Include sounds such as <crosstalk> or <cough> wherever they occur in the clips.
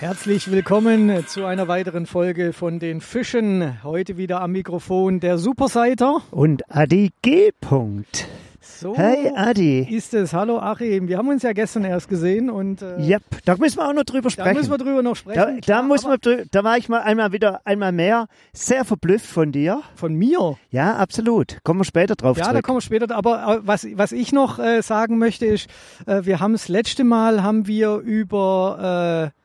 Herzlich willkommen zu einer weiteren Folge von den Fischen. Heute wieder am Mikrofon der Superseiter. Und Adi G. -Punkt. So Hey Adi. ist es. Hallo Achim. Wir haben uns ja gestern erst gesehen und äh, Yep, da müssen wir auch noch drüber da sprechen. müssen wir drüber noch da, sprechen. da, Klar, muss man, drü- da war ich mal einmal wieder einmal mehr sehr verblüfft von dir. von mir. Ja, absolut. Kommen wir später drauf Ja, da zurück. kommen wir später. Aber äh, was, was ich noch äh, sagen möchte ist, äh, wir haben das letzte Mal haben wir über äh,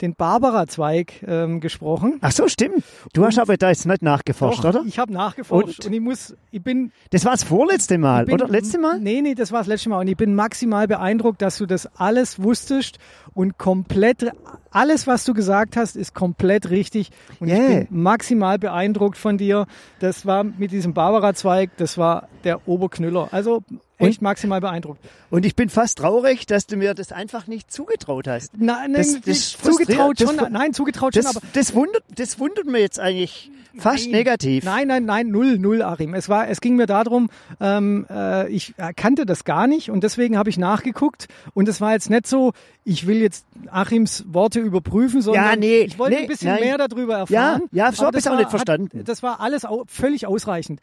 den Barbara-Zweig ähm, gesprochen. Ach so, stimmt. Du hast aber da jetzt nicht nachgeforscht, Doch, oder? Ich habe nachgeforscht und? Und? ich muss, ich bin Das war das vorletzte Mal, bin- oder? Letzte Mal? Nee, nee, das war das letzte Mal. Und ich bin maximal beeindruckt, dass du das alles wusstest und komplett, alles, was du gesagt hast, ist komplett richtig. Und Yeah. ich bin maximal beeindruckt von dir. Das war mit diesem Barbara-Zweig, das war der Oberknüller. Also echt maximal beeindruckt. Und ich bin fast traurig, dass du mir das einfach nicht zugetraut hast. Nein, Das- nein, das zugetraut das schon, fu- nein, zugetraut schon, Das, aber das, wundert, das wundert mir jetzt eigentlich fast Nein. negativ. Nein, nein, nein, null, null, Achim. Es war, es ging mir darum, ähm, äh, ich kannte das gar nicht und deswegen habe ich nachgeguckt und es war jetzt nicht so, ich will jetzt Achims Worte überprüfen, sondern Ja, nee, ich wollte nee, ein bisschen nein. mehr darüber erfahren. Ja, ja, so Aber hab das ich's auch nicht verstanden. Hat, das war alles au völlig ausreichend.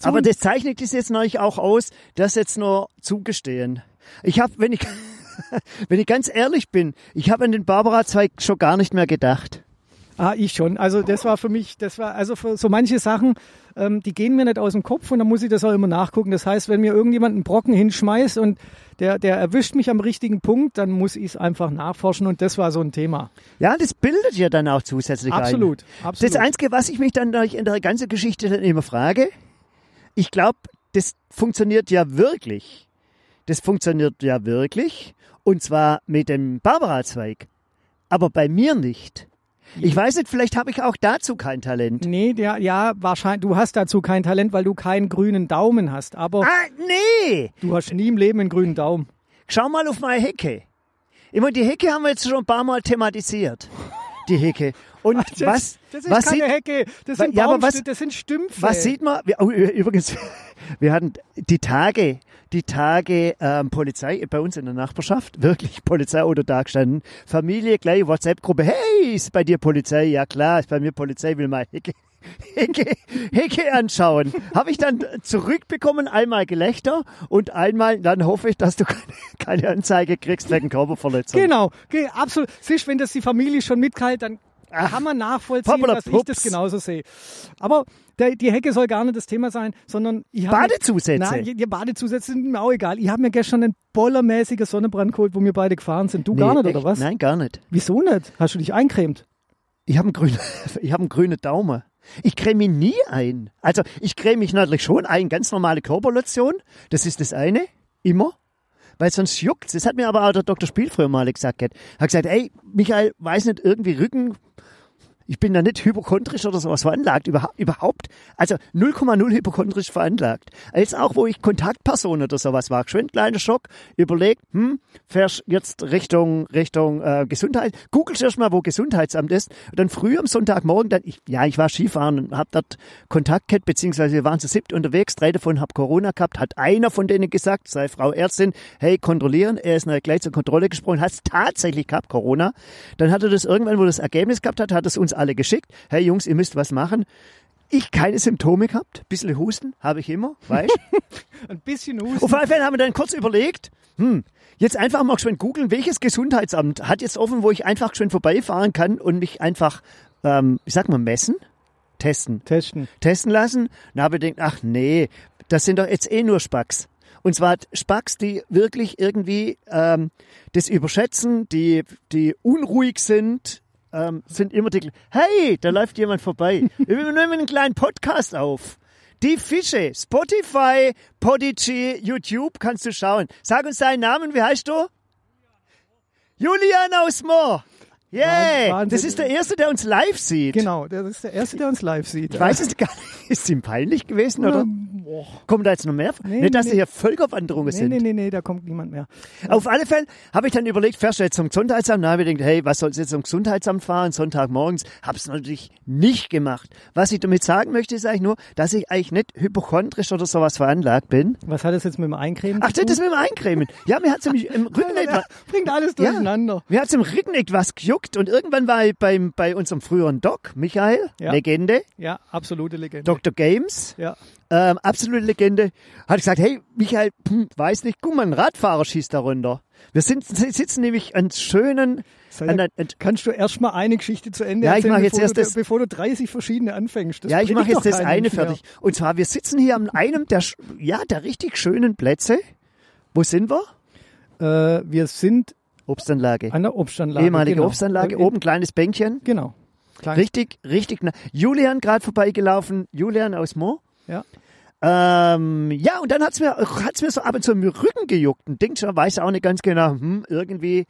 So, Aber das zeichnet es jetzt natürlich auch aus, das jetzt nur zugestehen. Ich habe, wenn ich, <laughs> wenn ich ganz ehrlich bin, ich habe an den Barbara-Zweig schon gar nicht mehr gedacht. Ah, ich schon. Also das war für mich, das war also für so manche Sachen, ähm, die gehen mir nicht aus dem Kopf und dann muss ich das auch immer nachgucken. Das heißt, wenn mir irgendjemand einen Brocken hinschmeißt und der, der erwischt mich am richtigen Punkt, dann muss ich es einfach nachforschen und das war so ein Thema. Ja, das bildet ja dann auch zusätzlich Absolut, ein. absolut. Das Einzige, was ich mich dann in der ganzen Geschichte dann immer frage, ich glaube, das funktioniert ja wirklich. Das funktioniert ja wirklich. Und zwar mit dem Barbara-Zweig. Aber bei mir nicht. Ich weiß nicht, vielleicht habe ich auch dazu kein Talent. Nee, der, ja, wahrscheinlich, du hast dazu kein Talent, weil du keinen grünen Daumen hast. Aber Ah, nee! du hast nie im Leben einen grünen Daumen. Schau mal auf meine Hecke. Immer die Hecke haben wir jetzt schon ein paar Mal thematisiert. Die Hecke. Und Das, was, das ist was, keine sieht, Hecke, das sind, ja, aber was- das sind Stümpfe. was sieht man? Wir, oh, übrigens, <laughs> wir hatten die Tage, die Tage ähm, Polizei bei uns in der Nachbarschaft, wirklich Polizeiauto da gestanden. Familie, gleich WhatsApp-Gruppe, hey, ist bei dir Polizei? Ja klar, ist bei mir Polizei, will mal Hecke. <laughs> Hecke, Hecke anschauen. Habe ich dann zurückbekommen, einmal Gelächter und einmal, dann hoffe ich, dass du keine, Anzeige kriegst wegen Körperverletzung. Genau, ge- absolut. Siehst, wenn das die Familie schon mitkalt, dann kann man nachvollziehen, dass ich das genauso sehe. Aber der, die Hecke soll gar nicht das Thema sein, sondern ich habe Badezusätze. Nein, die, die Badezusätze sind mir auch egal. Ich habe mir gestern einen bollermäßigen Sonnenbrand geholt, wo wir beide gefahren sind. Du gar nicht, echt? oder was? Nein, gar nicht. Wieso nicht? Hast du dich eincremt? Ich habe einen grünen, <laughs> einen grünen Daumen. Ich creme mich nie ein. Also ich creme mich natürlich schon ein, ganz normale Körperlotion. Das ist das eine, immer. Weil sonst juckt's. Das hat mir aber auch der Dr. Spiel früher mal gesagt. Hat gesagt, ey, Michael, weiß nicht, irgendwie Rücken, ich bin da nicht hypochondrisch oder sowas veranlagt, überha überhaupt. Also 0,0 hypochondrisch veranlagt. Als auch, wo ich Kontaktperson oder sowas war, schön kleiner Schock, überlegt, hm, fährst jetzt Richtung, Richtung äh, Gesundheit, googelst erst mal, wo Gesundheitsamt ist. Und dann früh am Sonntagmorgen, dann, ich, ja, ich war Skifahren und hab dort Kontakt gehabt, beziehungsweise wir waren zu siebt unterwegs, drei davon hab Corona gehabt, hat einer von denen gesagt, sei Frau Ärztin, hey, kontrollieren, er ist gleich zur Kontrolle gesprungen, hat tatsächlich gehabt, Corona. Dann hat er das irgendwann, wo das Ergebnis gehabt hat, hat es uns alle geschickt. Hey Jungs, ihr müsst was machen. Ich keine Symptome gehabt, bisschen Husten habe ich immer, weißt <laughs> Ein bisschen Husten. Auf alle Fälle haben wir dann kurz überlegt, hm, jetzt einfach mal schön googeln, welches Gesundheitsamt hat jetzt offen, wo ich einfach schön vorbeifahren kann und mich einfach, ähm, ich sag mal, messen, testen, Testen. testen lassen. Dann habe ich gedacht, ach nee, das sind doch jetzt eh nur Spacks. Und zwar Spacks, die wirklich irgendwie ähm, das überschätzen, die, die unruhig sind, ähm, sind immer die, hey, da läuft jemand vorbei. <laughs> Wir nehmen einen kleinen Podcast auf. Die Fische, Spotify, Podigy, YouTube, kannst du schauen. Sag uns deinen Namen, wie heißt du? Julian aus Moor. Yeah, Wahnsinn. das ist der Erste, der uns live sieht. Genau, das ist der Erste, der uns live sieht. Ich weiß es gar nicht. Ist ihm peinlich gewesen, oder? Boah. Kommen da jetzt noch mehr? Nee, nicht, dass nee, da hier Völkerwanderungen Nee, sind. nee, nee, nee, da kommt niemand mehr. Auf alle Fälle habe ich dann überlegt, fährst du jetzt zum Gesundheitsamt? Dann habe ich gedacht, hey, was sollst du jetzt zum Gesundheitsamt fahren, Sonntagmorgens? Habe es natürlich nicht gemacht. Was ich damit sagen möchte, ist eigentlich nur, dass ich eigentlich nicht hypochondrisch oder sowas veranlagt bin. Was hat das jetzt mit dem Eincremen Ach, das tun? mit dem Eincremen. Ja, mir hat es im <laughs> Rücken Ja, etwas... Bringt alles Ja, durcheinander. mir hat es im Rücken etwas gejuckt gejuckt und irgendwann war ich beim, bei unserem früheren Doc, Michael, Ja. Legende, Ja, absolute Legende. Dr. Games, Ja. ähm, absolute Legende, hat gesagt, hey, Michael, hm, weiß nicht, guck mal, ein Radfahrer schießt da runter. Wir sind, sitzen nämlich an schönen, an, ja- an, Kannst du erst mal eine Geschichte zu Ende Ja, ich erzählen, mach jetzt bevor, erst du, das- bevor du 30 verschiedene anfängst? Das ja, ich mache jetzt das eine mehr. fertig. Und zwar, wir sitzen hier an einem der, ja, der richtig schönen Plätze. Wo sind wir? Äh, wir sind Obstanlage. an der Obstanlage. Ehemalige genau. Obstanlage, oben kleines Bänkchen. Genau. Klein, Richtig, richtig. Julian gerade vorbeigelaufen. Julian aus Mo. Ja. Ähm, ja, und dann hat's mir, hat's mir so ab und zu im Rücken gejuckt. Und denkt schon, weiß auch nicht ganz genau, hm, irgendwie.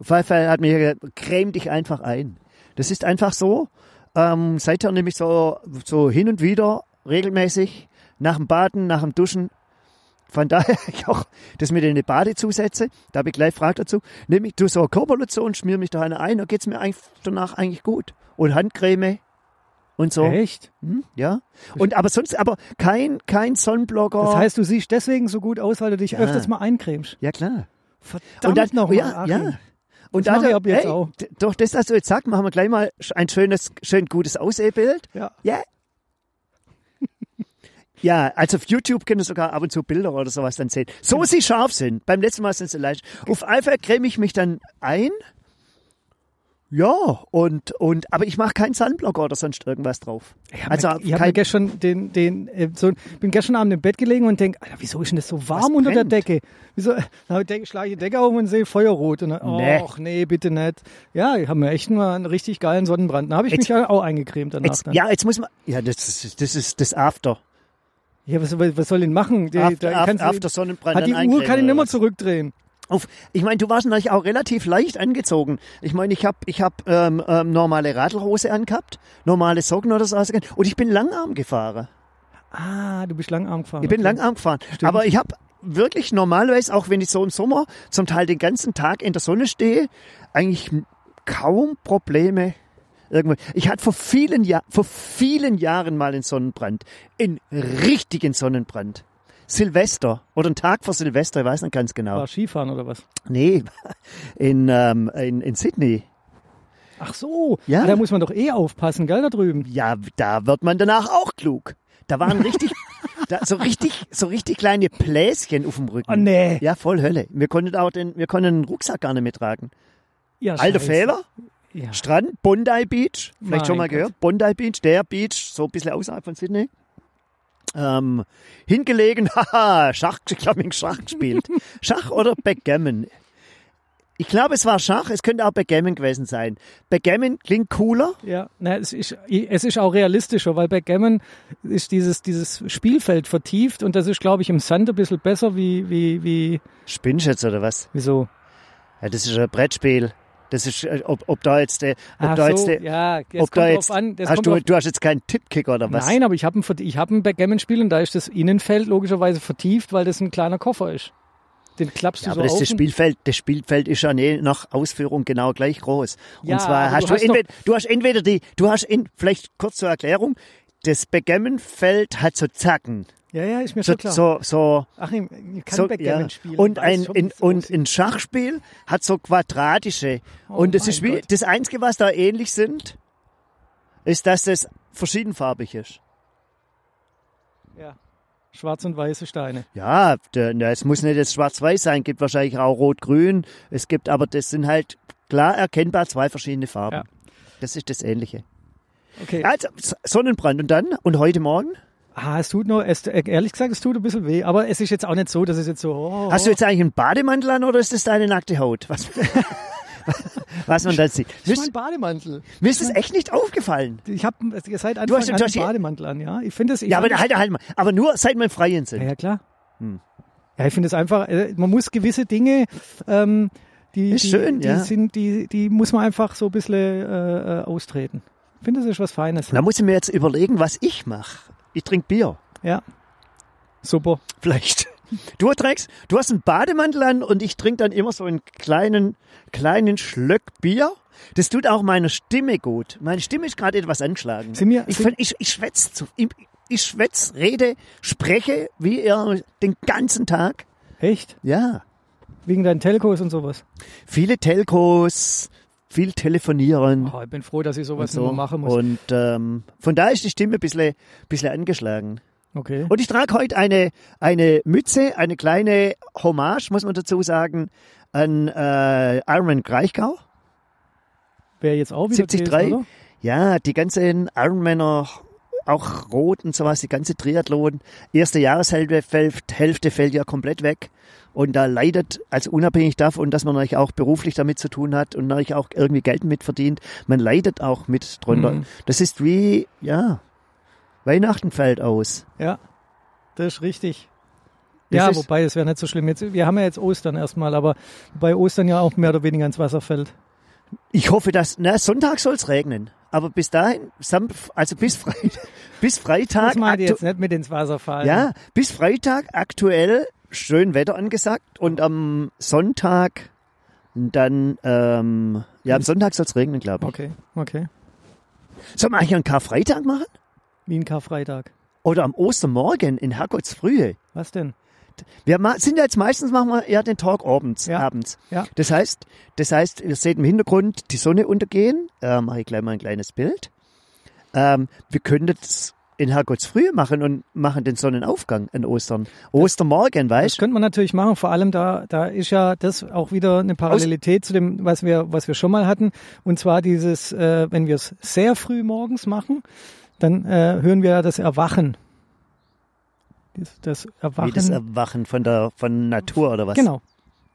Fall hat mir gesagt, creme dich einfach ein. Das ist einfach so. Ähm, seither nämlich so, so hin und wieder regelmäßig nach dem Baden, nach dem Duschen. Von daher <laughs> ich auch das mit den Badezusätze, da habe ich gleich Frage dazu, nehme ich du so eine Körperlotion, schmier mich da eine ein, dann geht's mir eigentlich danach eigentlich gut. Und Handcreme und so. Echt? Hm, ja. Und aber sonst, aber kein, kein Sonnenblocker. Das heißt, du siehst deswegen so gut aus, weil du dich Ja. öfters mal eincremst. ja klar. Verdammt und dann noch mal, ja, Achim. ja. Und Das dann, mach ich ab jetzt hey, auch. d- Durch das, was du jetzt sagst, machen wir gleich mal ein schönes, schön gutes Aussehbild. Ja. Ja. Ja, also auf YouTube können sogar ab und zu Bilder oder sowas dann sehen. So sie scharf sind. Beim letzten Mal sind sie leicht. Auf Alpha creme ich mich dann ein. Ja, und, und, aber ich mache keinen Sunblocker oder sonst irgendwas drauf. Ich habe Also ich hab kein- mir gestern den, den, äh, so, bin gestern Abend im Bett gelegen und denk, Alter, wieso ist denn das so warm unter der? Decke? Wieso? Dann denk, schlage ich die Decke auf und sehe Feuerrot. Und dann, Nee. ach nee, bitte nicht. Ja, ich habe mir echt mal einen richtig geilen Sonnenbrand. Da habe ich Jetzt- mich auch eingecremt danach. Jetzt, ja, jetzt muss man, ja, das ist, das ist das After. Ja, was, was soll ich denn machen? After, da kannst after, Sonnenbrand. hat die Uhr kann ich nicht mehr zurückdrehen. Auf, ich meine, du warst natürlich auch relativ leicht angezogen. Ich meine, ich habe ich hab, ähm, ähm, normale Radlhose angehabt, normale Socken oder so und ich bin Langarm gefahren. Ah, du bist langarm gefahren. Ich bin okay. Langarm gefahren. Aber ich habe wirklich normalerweise, auch wenn ich so im Sommer zum Teil den ganzen Tag in der Sonne stehe, eigentlich kaum Probleme. Irgendwo. Ich hatte vor vielen, Jahr, vor vielen Jahren mal einen Sonnenbrand. Einen richtigen Sonnenbrand. Silvester oder ein Tag vor Silvester, ich weiß nicht ganz genau. War Skifahren oder was? Nee, in, ähm, in, in Sydney. Ach so, Ja. Ah, da muss man doch eh aufpassen, gell, da drüben. Ja, da wird man danach auch klug. Da waren richtig, <laughs> da, so richtig, so richtig kleine Bläschen auf dem Rücken. Oh nee. Ja, voll Hölle. Wir konnten auch den, wir konnten den Rucksack gar nicht mittragen. Ja, Alter. Fehler. Ja. Strand, Bondi Beach. Vielleicht Mein schon mal Gott. gehört. Bondi Beach, der Beach, so ein bisschen außerhalb von Sydney. Ähm, hingelegen, <laughs> haha, Schach, ich habe Schach gespielt. <laughs> Schach oder Backgammon? Ich glaube, es war Schach, es könnte auch Backgammon gewesen sein. Backgammon klingt cooler. Ja, na, es, ist, es ist auch realistischer, weil Backgammon ist dieses, dieses Spielfeld vertieft und das ist, glaube ich, im Sand ein bisschen besser wie, wie, wie, jetzt oder was? wieso? Ja, das ist ein Brettspiel. Das ist, äh, ob, ob da jetzt der, ob Ach da so, jetzt der, ja, das ob da jetzt, an. Das hast du, drauf, du hast jetzt keinen Tippkicker oder was? Nein, aber ich habe ein, ich hab ein Backgammon-Spiel und da ist das Innenfeld logischerweise vertieft, weil das ein kleiner Koffer ist. Den klappst Ja, du aber so das, auf. das und- Spielfeld, das Spielfeld ist ja nach Ausführung genau gleich groß. Und Ja, zwar aber hast du du, hast entweder, du hast entweder die, du hast in, vielleicht kurz zur Erklärung, das Backgammon-Feld hat so Zacken. Ja, ja, ist mir So, schon klar. so, so, Achim, ich kann so Backgammon ja. spielen. Und ein, in, und ein Schachspiel hat so quadratische. Oh und das ist wie, Gott. das Einzige, was da ähnlich sind, ist, dass das verschiedenfarbig ist. ja. Schwarz und weiße Steine. Ja, es muss nicht jetzt schwarz-weiß sein, gibt wahrscheinlich auch rot-grün. Es gibt, aber das sind halt klar erkennbar zwei verschiedene Farben. Ja. Das ist das Ähnliche. Okay. Also, Sonnenbrand und dann? Und heute Morgen? Ah, es tut nur, es, ehrlich gesagt, es tut ein bisschen weh. Aber es ist jetzt auch nicht so, dass es jetzt so. Oh, Hast du jetzt eigentlich einen Bademantel an oder ist das deine nackte Haut? Was, <laughs> was man dann sieht. das ist Mir mein Bademantel. mir ist das echt nicht aufgefallen. Ich habe seit Du Anfang hast- an du einen hast die- Bademantel an, ja. Ich finde es. Ja, aber halt, halt mal. Aber nur seit wir im Freien sind. Ja, ja klar. Hm. Ja, ich finde es einfach, äh, man muss gewisse Dinge, ähm, die, Ist die, schön, die ja. sind, die, die muss man einfach so ein bisschen äh, äh, austreten. Ich finde, das ist was Feines. Da muss ich mir jetzt überlegen, was ich mache. Ich trinke Bier. Ja. Super. Vielleicht. Du trägst, du hast einen Bademantel an und ich trinke dann immer so einen kleinen, kleinen Schlöck Bier. Das tut auch meiner Stimme gut. Meine Stimme ist gerade etwas angeschlagen. Sind wir- ich, ich, ich schwätze zu, ich, ich schwätz, rede, spreche wie ihr den ganzen Tag. Echt? Ja. Wegen deinen Telcos und sowas. Viele Telcos, viel telefonieren. Oh, ich bin froh, dass ich sowas so. nicht mehr machen muss. Und ähm, von daher ist die Stimme ein bisschen, bisschen angeschlagen. okay. Und ich trage heute eine, eine Mütze, eine kleine Hommage, muss man dazu sagen, an äh, Ironman Kraichgau. Wäre jetzt auch wieder 73. gewesen, oder? Ja, die ganzen Ironmaner, auch Rot und sowas, die ganze Triathlon, erste Jahreshälfte fällt, Hälfte fällt ja komplett weg. Und da leidet, also unabhängig davon, dass man natürlich auch beruflich damit zu tun hat und natürlich auch irgendwie Geld mitverdient, man leidet auch mit drunter. Mhm. Das ist wie, ja, Weihnachten fällt aus. Ja, das ist richtig. Das ja, ist- wobei, das wäre nicht so schlimm. Jetzt, wir haben ja jetzt Ostern erstmal, aber bei Ostern ja auch mehr oder weniger ins Wasser fällt. Ich hoffe, dass, na, Sonntag soll es regnen. Aber bis dahin, also bis, Freitag, <laughs> bis Freitag, Das aktu- jetzt nicht mit ins Wasser fallen. ja, bis Freitag aktuell schön Wetter angesagt und am Sonntag dann, ähm, ja, am Sonntag soll es regnen, glaube ich. Okay, okay. Sollen wir eigentlich einen Karfreitag machen? Wie ein Karfreitag. Oder am Ostermorgen in Herrgottsfrühe? Was denn? Wir sind ja jetzt meistens, machen wir eher den Talk abends. Ja. abends. Ja. Das heißt, das heißt, ihr seht im Hintergrund die Sonne untergehen. Äh, mache ich gleich mal ein kleines Bild. Ähm, wir können das in Herrgottsfrühe machen und machen den Sonnenaufgang an Ostern. Ostermorgen, Das weißt du? könnte man natürlich machen. Vor allem da, da ist ja das auch wieder eine Parallelität zu dem, was wir, was wir schon mal hatten. Und zwar dieses, äh, wenn wir es sehr früh morgens machen, dann äh, hören wir ja das Erwachen. Das, das Erwachen. Wie das Erwachen von der von Natur oder was? genau.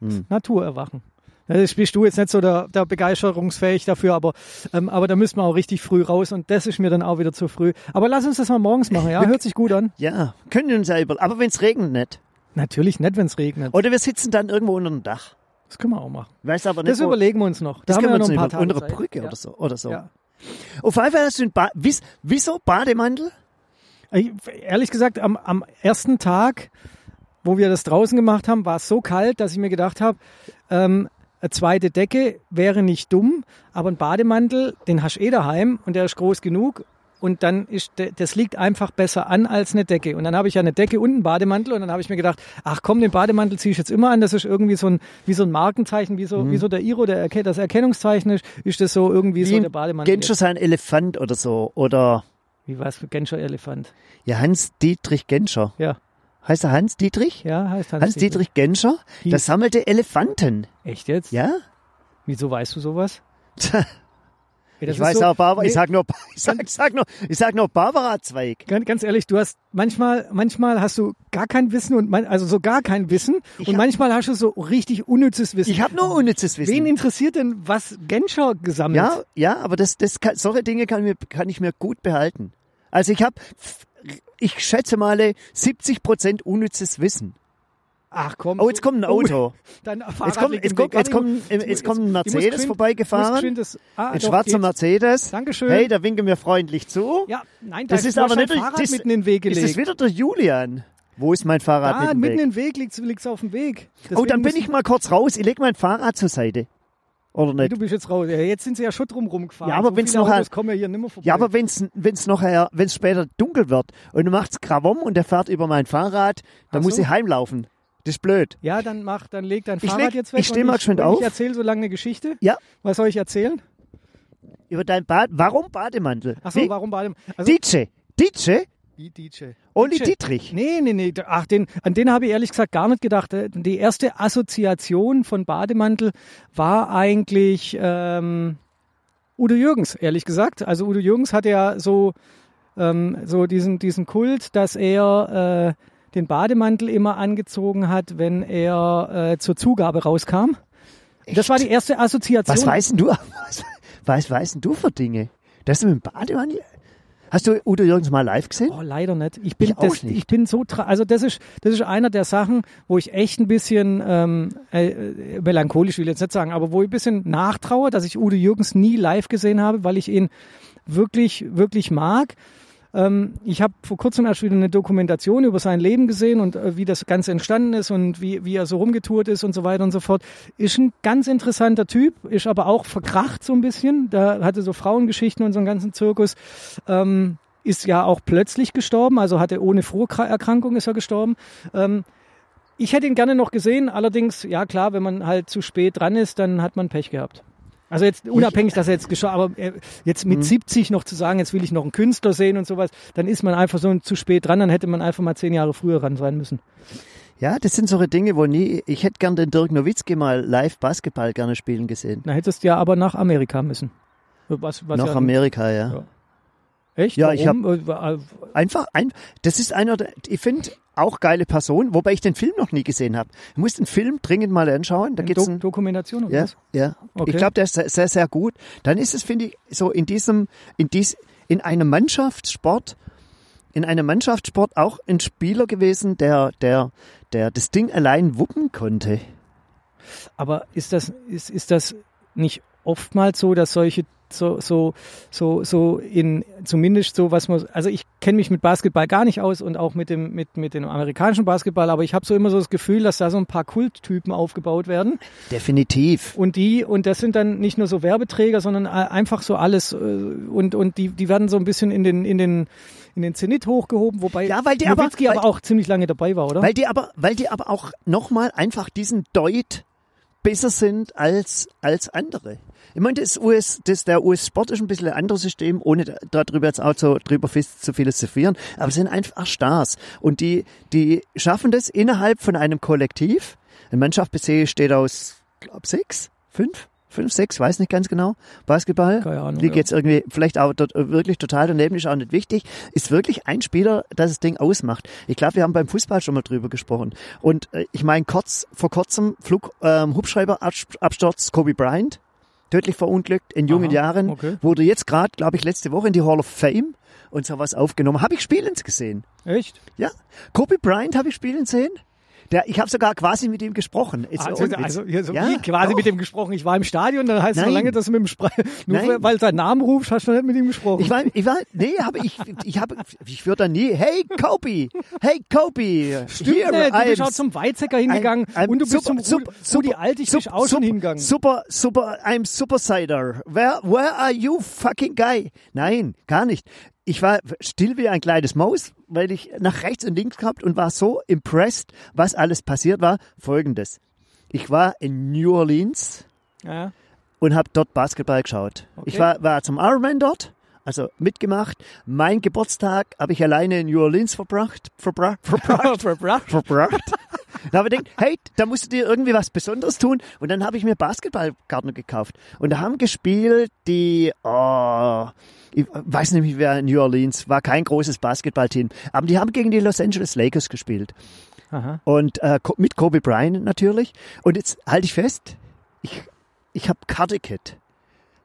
Hm. Naturerwachen. Das bist du jetzt nicht so der, der begeisterungsfähig dafür, aber, ähm, aber da müssen wir auch richtig früh raus und das ist mir dann auch wieder zu früh. Aber lass uns das mal morgens machen, ja? Hört sich gut an. Ja, können wir uns ja über. Aber wenn es regnet nicht. Natürlich nicht, wenn es regnet. Oder wir sitzen dann irgendwo unter dem Dach. Das können wir auch machen. Weißt aber nicht, Das wo, überlegen wir uns noch. Da das können wir wir uns noch ein paar Tage unter der. Brücke ja. oder so. Oder so. Ja. Auf jeden Fall hast du ein ba Wies Wieso Bademantel? Ich, ehrlich gesagt, am, am ersten Tag, wo wir das draußen gemacht haben, war es so kalt, dass ich mir gedacht habe, ähm, eine zweite Decke wäre nicht dumm, aber ein Bademantel, den hast du eh daheim und der ist groß genug und dann ist das liegt einfach besser an als eine Decke. Und dann habe ich ja eine Decke und einen Bademantel und dann habe ich mir gedacht, ach komm, den Bademantel ziehe ich jetzt immer an, das ist irgendwie so ein wie so ein Markenzeichen, wie so wie so der Iro, der das Erkennungszeichen ist, ist das so irgendwie so Wie der ein Bademantel. Genscher jetzt. sein Elefant oder so. Oder Wie was für Genscher Elefant? ja, Hans-Dietrich Genscher. Ja, Heißt er Hans-Dietrich? ja, heißt Hans Hans-Dietrich Genscher, Hieß- der sammelte Elefanten. Echt jetzt? Ja? Wieso weißt du sowas? Ja, das ich weiß so, auch Barbara, ich nee, sag nur, ich sag, ich sag nur, ich sag nur Barbara-Zweig. Ganz, ganz ehrlich, du hast manchmal, manchmal hast du gar kein Wissen und man, also so gar kein Wissen Ich und hab- manchmal hast du so richtig unnützes Wissen. Ich habe nur unnützes Wissen. Wen interessiert denn, was Genscher gesammelt? Ja, ja, aber das, das kann, solche Dinge kann, mir, kann ich mir gut behalten. Also ich habe, ich schätze mal 70 Prozent unnützes Wissen. Ach komm. Oh, jetzt kommt ein Auto. <laughs> Dein Fahrrad Jetzt kommt, jetzt Weg. kommt, jetzt kommt, jetzt kommt ein Mercedes vorbeigefahren. das- ah, Ein doch, schwarzer geht. Mercedes. Dankeschön. Hey, da winken wir freundlich zu. Ja, nein, da das ist aber nicht Fahrrad das- mitten in den Weg Ist gelegt. das wieder der Julian? Wo ist mein Fahrrad dem mitten Weg? im Weg liegt liegt's auf dem Weg. Oh, Deswegen dann bin ich mal kurz raus. Ich leg mein Fahrrad zur Seite. Oder nicht? Du bist jetzt raus. Jetzt sind sie ja schon drum rumgefahren. Ja, aber so wenn's viele noch Autos kommen ja hier nimmer vorbei. Ja, aber wenn's wenn's nachher, wenn's später dunkel wird und du machst Krawom und der fährt über mein Fahrrad, dann Ach muss so. ich heimlaufen. Das ist blöd. Ja, dann mach, dann leg dein Fahrrad leg- jetzt weg. ich steh und mal geschwind auf. Ich erzähle so lange eine Geschichte. Ja. Was soll ich erzählen? Über dein Bad. Warum Bademantel? Ach so, warum dem? Also, DJ. DJ? DJ. Oli DJ. Dietrich. Nee, nee, nee. Ach, den, an den habe ich ehrlich gesagt gar nicht gedacht. Äh, Die erste Assoziation von Bademantel war eigentlich ähm, Udo Jürgens, ehrlich gesagt. Also Udo Jürgens hatte ja so, ähm, so diesen, diesen Kult, dass er äh, den Bademantel immer angezogen hat, wenn er äh, zur Zugabe rauskam. Das war die erste Assoziation. Was weißt denn du? <laughs> Was, was weißt denn du für Dinge? Das ist mit dem Bademantel? Hast du Udo Jürgens mal live gesehen? Oh, leider nicht. Ich bin, Ich das, nicht. ich bin so, also das ist, das ist einer der Sachen, wo ich echt ein bisschen ähm, äh, äh, melancholisch will ich jetzt nicht sagen, aber wo ich ein bisschen nachtraue, dass ich Udo Jürgens nie live gesehen habe, weil ich ihn wirklich, wirklich mag. Ähm, ich habe vor kurzem erst wieder eine Dokumentation über sein Leben gesehen und äh, wie das Ganze entstanden ist und wie, wie er so rumgetourt ist und so weiter und so fort. Ist ein ganz interessanter Typ, ist aber auch verkracht so ein bisschen. Da hatte so Frauengeschichten und so einen ganzen Zirkus. Ähm, ist ja auch plötzlich gestorben, also hatte ohne Vorerkrankung ist er gestorben. Ähm, ich hätte ihn gerne noch gesehen, allerdings, ja klar, wenn man halt zu spät dran ist, dann hat man Pech gehabt. Also jetzt unabhängig, dass er jetzt geschaut, aber er, jetzt mit 70 noch zu sagen, jetzt will ich noch einen Künstler sehen und sowas, dann ist man einfach so zu spät dran, dann hätte man einfach mal zehn Jahre früher ran sein müssen. Ja, das sind solche Dinge, wo nie, ich hätte gern den Dirk Nowitzki mal live Basketball gerne spielen gesehen. Dann hättest du ja aber nach Amerika müssen. Was, was Nach ja, Amerika, ja. Ja. Echt? Ja, ich Warum? Äh, Einfach, ein, das ist einer, der, ich finde, auch geile Person, wobei ich den Film noch nie gesehen habe. Ich muss den Film dringend mal anschauen. Da geht's Do ein, Dokumentation oder ja, was? ja. Okay. Ich glaube, der ist sehr, sehr, sehr gut. Dann ist es, finde ich, so in diesem, in dies, in einem Mannschaftssport, in einem Mannschaftssport auch ein Spieler gewesen, der, der, der das Ding allein wuppen konnte. Aber ist das, ist, ist das nicht oftmals so, dass solche so, so, so, so in, zumindest so, was man, also ich kenne mich mit Basketball gar nicht aus und auch mit dem, mit, mit dem amerikanischen Basketball, aber ich habe so immer so das Gefühl, dass da so ein paar Kulttypen aufgebaut werden Definitiv. und die, und das sind dann nicht nur so Werbeträger, sondern einfach so alles, äh, und, und die, die werden so ein bisschen in den, in den, in den Zenit hochgehoben, wobei Ja, weil die aber- Nowitzki aber, weil- auch ziemlich lange dabei war, oder? Weil die aber, weil die aber auch nochmal einfach diesen Deut besser sind als, als andere. Ich meine, das US, das, der US-Sport ist ein bisschen ein anderes System, ohne da- darüber jetzt auch so drüber fest zu philosophieren, aber es sind einfach Stars. Und die, die schaffen das innerhalb von einem Kollektiv. Eine Mannschaft besteht aus, glaub, sechs, fünf, fünf, sechs, weiß nicht ganz genau. Basketball. Keine Ahnung, Liegt ja. jetzt irgendwie vielleicht auch dort wirklich total daneben, ist auch nicht wichtig. Ist wirklich ein Spieler, das das Ding ausmacht. Ich glaube, wir haben beim Fußball schon mal drüber gesprochen. Und äh, ich meine, kurz, vor kurzem Flug, ähm, Hubschrauberabsturz Kobe Bryant, tödlich verunglückt in jungen Aha, Jahren, okay. wurde jetzt gerade, glaube ich, letzte Woche in die Hall of Fame und sowas aufgenommen. Habe ich spielend gesehen. Echt? Ja, Kobe Bryant habe ich spielen sehen. Der, ich habe sogar quasi mit ihm gesprochen. Ist Also, also so Ja, quasi doch. mit dem gesprochen. Ich war im Stadion, dann heißt es Nein. lange, dass du mit dem Spre <laughs> nur Nein. weil sein Namen rufst, hast du nicht mit ihm gesprochen. Ich war, ich war, nee, habe ich, ich habe, ich würde da nie, hey Kobe, hey Kobe, Stimmt here nicht, du bist auch zum Weizsäcker hingegangen I'm- I'm und du bist super- zum super- Rudi, Rudi Altig bist auch schon hingegangen. Super, super, I'm Super Cider. Where, where are you fucking guy? Nein, gar nicht. Ich war still wie ein kleines Maus, weil ich nach rechts und links gehabt und war so impressed, was alles passiert war. Folgendes. Ich war in New Orleans ja. und habe dort Basketball geschaut. Okay. Ich war, war zum Ironman dort, also mitgemacht. Mein Geburtstag habe ich alleine in New Orleans verbracht, verbracht, <laughs> verbracht, Verbracht. verbracht. Da habe ich gedacht, hey, da musst du dir irgendwie was Besonderes tun. Und dann habe ich mir Basketballkarten gekauft. Und da haben gespielt die, oh, ich weiß nicht, wer in New Orleans, war kein großes Basketballteam. Aber die haben gegen die Los Angeles Lakers gespielt. Aha. Und äh, mit Kobe Bryant natürlich. Und jetzt halte ich fest, ich, ich habe Cardicate.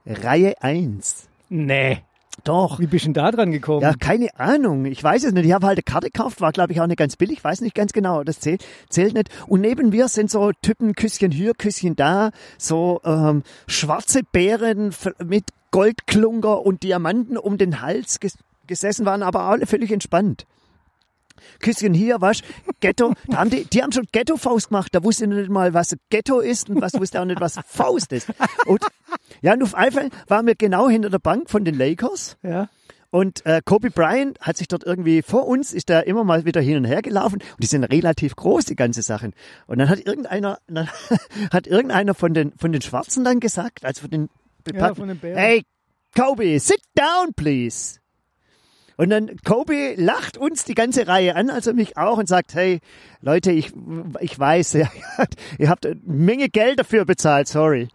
Reihe 1. Nee. Doch. Wie bist du denn da dran gekommen? Ja, keine Ahnung. Ich weiß es nicht. Ich habe halt eine Karte gekauft, war glaube ich auch nicht ganz billig, weiß nicht ganz genau. Das zählt, zählt nicht. Und neben mir sind so Typen, Küsschen hier, Küsschen da, so ähm, schwarze Bären mit Goldklunker und Diamanten um den Hals ges gesessen, waren aber alle völlig entspannt. Küsschen hier, was? Ghetto. Da haben die, die haben schon Ghetto-Faust gemacht. Da wusste ich nicht mal, was Ghetto ist und was wusste auch nicht, was Faust ist. Und ja, und auf einmal waren wir genau hinter der Bank von den Lakers. Ja. Und äh, Kobe Bryant hat sich dort irgendwie vor uns, ist da immer mal wieder hin und her gelaufen. Und die sind relativ groß, die ganze Sachen. Und dann hat irgendeiner, <laughs> dann hat irgendeiner von den, von den Schwarzen dann gesagt, also von den Bepackten, von den Bären. hey, Kobe, sit down, please. Und dann Kobe lacht uns die ganze Reihe an, also mich auch, und sagt, hey, Leute, ich, ich weiß, <laughs> ihr habt eine Menge Geld dafür bezahlt, sorry.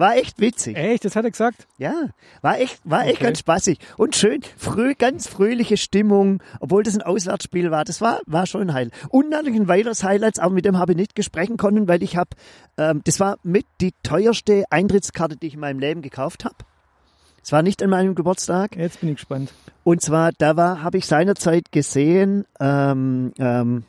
War echt witzig. Echt, das hat er gesagt? Ja, war echt, war echt Okay. ganz spaßig und schön, früh, ganz fröhliche Stimmung, obwohl das ein Auswärtsspiel war. Das war, war schon heil. Und natürlich ein weiteres Highlight, aber mit dem habe ich nicht gesprechen können, weil ich habe, ähm, das war mit die teuerste Eintrittskarte, die ich in meinem Leben gekauft habe. Es war nicht an meinem Geburtstag. Jetzt bin ich gespannt. Und zwar, da war, habe ich seinerzeit gesehen, ähm, ähm,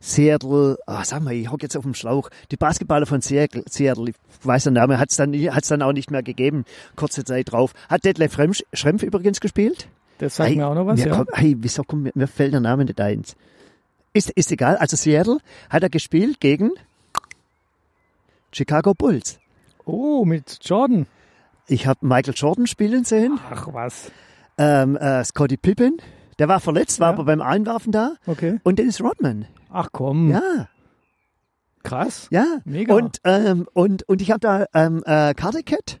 Seattle, ah, sag mal, ich hock jetzt auf dem Schlauch, die Basketballer von Seattle, Seattle ich weiß den Namen, hat es dann, hat's dann auch nicht mehr gegeben, kurze Zeit drauf. Hat Detlef Schrempf, Schrempf übrigens gespielt? Das sagt Hey, mir auch noch was, mir ja. kommt, hey, wieso kommt mir, mir fällt der Name nicht ein? Ist, ist egal, also Seattle hat er gespielt gegen Chicago Bulls. Oh, mit Jordan. Ich habe Michael Jordan spielen sehen, Ach was. ähm, äh, Scottie Pippen, der war verletzt, war Ja. aber beim Einwerfen da Okay. und Dennis Rodman. Ach komm. Ja, Krass. Ja, Mega. Und, ähm, und, und ich habe da ähm, äh, Cardicat.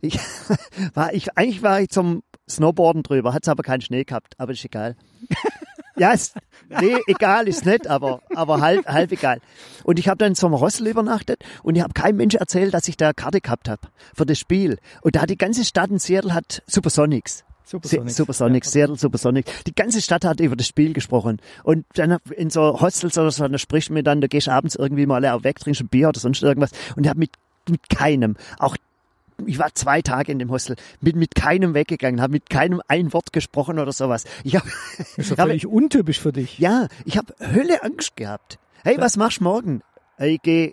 Ich <laughs> war ich eigentlich war ich zum Snowboarden drüber, hat's aber keinen Schnee gehabt, aber ist egal. <laughs> ja, ist, nee, egal ist nicht, aber aber halb halb egal. Und ich habe dann zum Rossel übernachtet und ich habe keinem Mensch erzählt, dass ich da Karte gehabt habe für das Spiel. Und da hat die ganze Stadt in Seattle hat Supersonics. Supersonics. Se- Supersonics, Seattle Supersonics. Die ganze Stadt hat über das Spiel gesprochen. Und dann in so Hostels oder so, da spricht man dann, da gehst du abends irgendwie mal auch weg, trinkst ein Bier oder sonst irgendwas. Und ich habe mit, mit keinem, auch ich war zwei Tage in dem Hostel, bin mit keinem weggegangen, habe mit keinem ein Wort gesprochen oder sowas. Ich habe, Ist doch völlig untypisch für dich. ja, ich habe Hölle Angst gehabt. Hey, was machst du morgen? Ich gehe,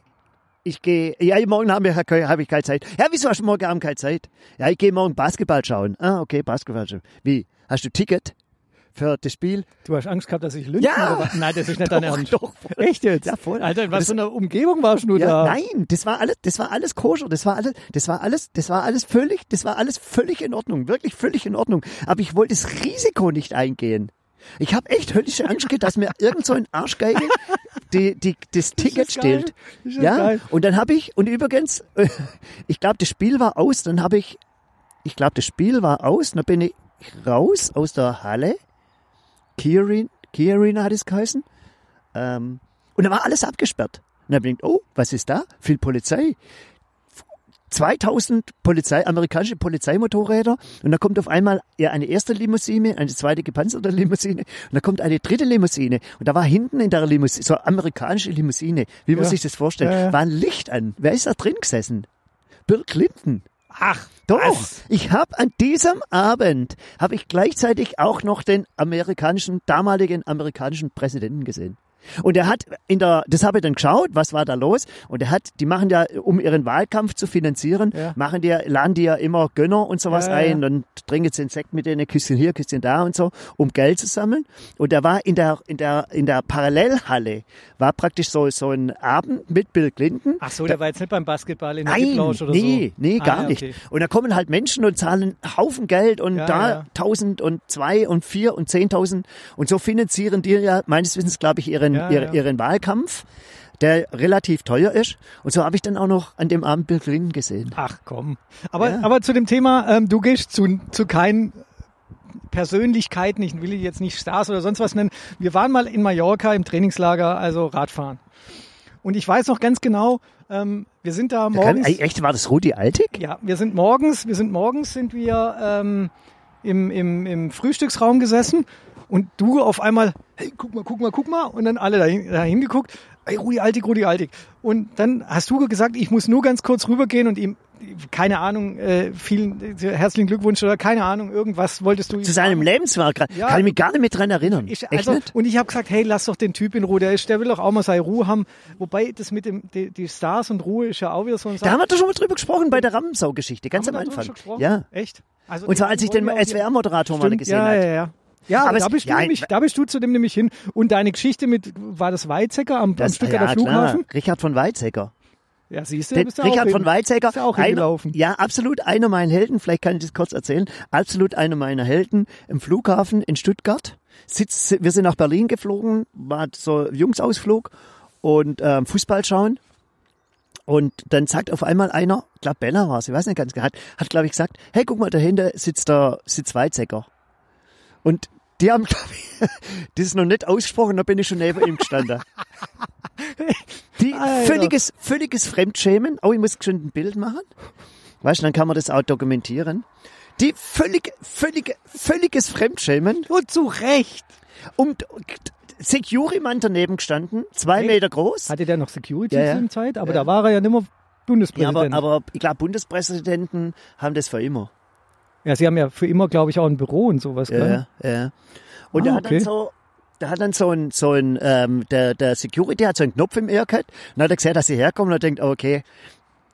ich gehe, ja, morgen habe ich, hab ich keine Zeit. Ja, wieso hast du morgen Abend keine Zeit? Ja, ich gehe morgen Basketball schauen. Ah, okay, Basketball schauen. Wie? Hast du Ticket für das Spiel? Du hast Angst gehabt, dass ich lynchen Ja. oder? Nein, das ist nicht Doch, Ernst. doch. Echt jetzt? Ja, voll. Alter, in was für einer Umgebung warst du Ja, da? nein, das war alles, das war alles koscher, das war alles, das war alles, das war alles völlig, das war alles völlig in Ordnung, wirklich völlig in Ordnung. Aber ich wollte das Risiko nicht eingehen. Ich habe echt höllische Angst gehabt, dass mir irgend so ein Arschgeige die, die, das Ticket ist Ja, geil. und dann habe ich, und übrigens, <laughs> ich glaube, das Spiel war aus, dann habe ich, ich glaube, das Spiel war aus, dann bin ich raus aus der Halle. Key Arena hat es geheißen. Ähm, und da war alles abgesperrt. Und dann bin ich, oh, was ist da? Viel Polizei. 2000 Polizei, amerikanische Polizeimotorräder und da kommt auf einmal ja eine erste Limousine, eine zweite gepanzerte Limousine und da kommt eine dritte Limousine und da war hinten in der Limousine, so eine amerikanische Limousine, wie muss Ja. sich das vorstellen, Ja, ja. war ein Licht an. Wer ist da drin gesessen? Bill Clinton. Ach, Doch, was? ich habe an diesem Abend, habe ich gleichzeitig auch noch den amerikanischen, damaligen amerikanischen Präsidenten gesehen. Und er hat in der, das habe ich dann geschaut, was war da los? Und er hat, die machen ja, um ihren Wahlkampf zu finanzieren, Ja. machen die, laden die ja immer Gönner und sowas Ja, ja, ja. ein und trinken jetzt den Sekt mit denen, Küsschen hier, Küsschen da und so, um Geld zu sammeln. Und er war in der, in der, in der Parallelhalle, war praktisch so, so ein Abend mit Bill Clinton. Ach so, der war jetzt nicht beim Basketball in der Nein, oder nee, so. nee, Ah, gar ja, nicht. okay. Und da kommen halt Menschen und zahlen einen Haufen Geld und da ja. tausend und zwei und vier und zehntausend und so finanzieren die ja meines Wissens, glaube ich, ihren, Ja, ihr- ja. ihren Wahlkampf, der relativ teuer ist. Und so habe ich dann auch noch an dem Abend Bill Clinton gesehen. Ach komm. Aber, Ja. aber zu dem Thema, ähm, du gehst zu, zu keinen Persönlichkeiten, ich will jetzt nicht Stars oder sonst was nennen. Wir waren mal in Mallorca im Trainingslager, also Radfahren. Und ich weiß noch ganz genau, ähm, wir sind da Da kann, morgens. echt, war das Rudi Altig? Ja, wir sind morgens, wir sind morgens sind wir ähm, im, im, im Frühstücksraum gesessen und du auf einmal, hey, guck mal, guck mal, guck mal und dann alle dahin, dahin geguckt, ey, Rudi Altig, Rudi Altig. Und dann hast du gesagt, ich muss nur ganz kurz rübergehen und ihm, keine Ahnung, äh, vielen äh, herzlichen Glückwunsch oder keine Ahnung, irgendwas wolltest du Zu seinem. Lebenswerk. Ja. Kann ich mich gar nicht mehr dran erinnern. Ich, echt also, nicht? und ich habe gesagt, hey, lass doch den Typ in Ruhe, der, ist, der will doch auch mal seine Ruhe haben. Wobei das mit dem die, die Stars und Ruhe ist ja auch wieder so ein Da haben wir doch schon mal drüber gesprochen bei der Rammensau-Geschichte, ganz Haben am Anfang. schon? Ja. Echt? Also Und zwar als ich den SWR-Moderator mal gesehen ja, habe. ja, ja. Ja, Aber aber da bist, du ja, nämlich, da bist du zu dem nämlich hin. Und deine Geschichte mit, war das Weizsäcker am, am Stuttgarter ja, Flughafen? klar. Richard von Weizsäcker. Ja, siehst du, Der, bist du Richard auch von. Weizsäcker, Bist du auch hingelaufen. ja, absolut einer meiner Helden, vielleicht kann ich das kurz erzählen, absolut einer meiner Helden im Flughafen in Stuttgart. Sitz, wir sind nach Berlin geflogen, war so Jungsausflug und ähm, Fußball schauen. Und dann sagt auf einmal einer, ich glaube Bella war es, ich weiß nicht ganz genau, hat, hat glaube ich gesagt, hey, guck mal, dahinter sitzt der sitzt Weizsäcker. Und die haben, glaube ich, <laughs> das ist noch nicht ausgesprochen, da bin ich schon neben ihm gestanden. <laughs> Die Alter. völliges, völliges Fremdschämen. Oh, ich muss schon ein Bild machen. Weißt du, dann kann man das auch dokumentieren. Die völlig, völlig, völliges Fremdschämen. Und zu Recht. Und Securiman daneben gestanden, zwei Echt? Meter groß. Hatte der noch Security Ja, zu ja. dem Zeit? Aber Ja. da war er ja nicht mehr Ja, Bundespräsident. aber, aber ich glaube, Bundespräsidenten haben das für immer. Ja, sie haben ja für immer, glaube ich, auch ein Büro und sowas. gell? Ja, ja. Und Ah, der hat okay. dann so, der hat dann so ein, so ein, ähm, der, der Security hat so einen Knopf im Ear gehabt. Und hat er gesehen, dass sie herkommen und er denkt, okay,